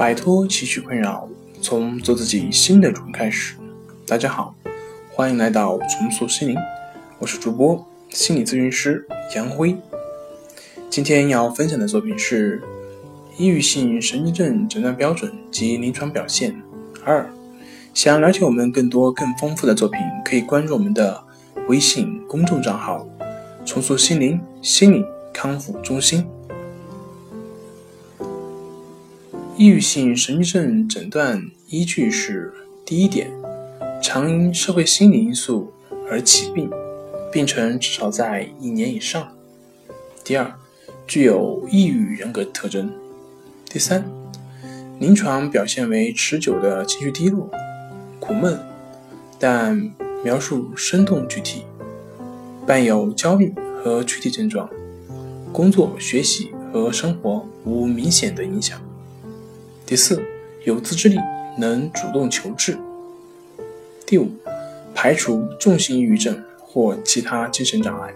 摆脱情绪困扰，从做自己新的主人开始。大家好，欢迎来到重塑心灵，我是主播心理咨询师杨辉。今天要分享的作品是抑郁性神经症诊断标准及临床表现二。想了解我们更多更丰富的作品，可以关注我们的微信公众账号“重塑心灵心理康复中心”。抑郁性神经症诊断依据是：第一点，常因社会心理因素而起病，病程至少在一年以上；第二，具有抑郁人格特征；第三，临床表现为持久的情绪低落、苦闷，但描述生动具体，伴有焦虑和躯体症状，工作、学习和生活无明显的影响。第四，有自制力，能主动求治。第五，排除重型抑郁症或其他精神障碍。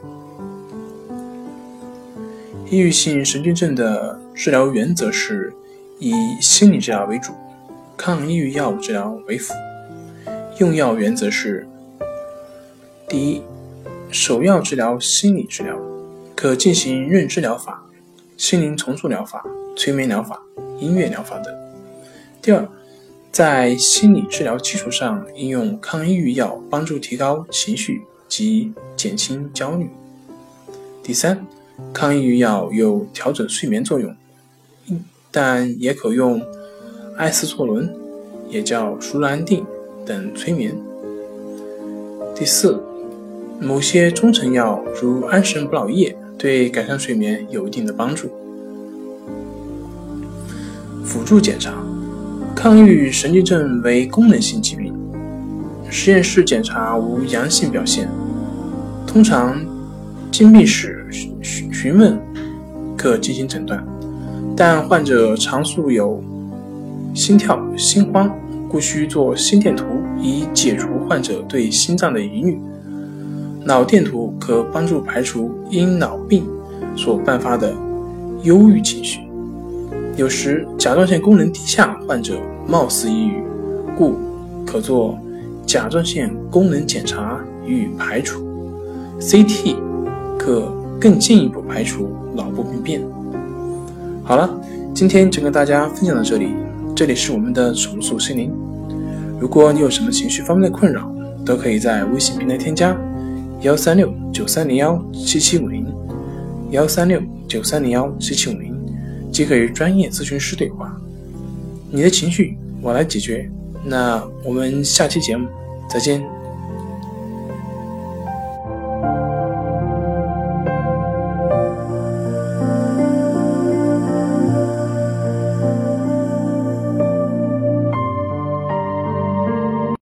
抑郁性神经症的治疗原则是以心理治疗为主，抗抑郁药物治疗为辅。用药原则是：第一，首要治疗心理治疗，可进行认知疗法、心灵重塑疗法、催眠疗法、音乐疗法等。第二，在心理治疗基础上应用抗抑郁药，帮助提高情绪及减轻焦虑。第三，抗抑郁药有调整睡眠作用，但也可用艾司唑仑，也叫舒兰定等催眠。第四，某些中成药如安神补脑液对改善睡眠有一定的帮助。辅助检查。抗抑郁神经症为功能性疾病，实验室检查无阳性表现，通常经病史询询问可进行诊断，但患者常素有心跳、心慌，故需做心电图以解除患者对心脏的疑虑。脑电图可帮助排除因脑病所伴发的忧郁情绪。有时甲状腺功能低下患者。貌似抑郁，故可做甲状腺功能检查予以排除。CT 可更进一步排除脑部病变。好了，今天就跟大家分享到这里。这里是我们的重塑心灵。如果你有什么情绪方面的困扰，都可以在微信平台添加幺三六九三零幺七七五零幺三六九三零幺七七五零，即可与专业咨询师对话。你的情绪我来解决，那我们下期节目再见。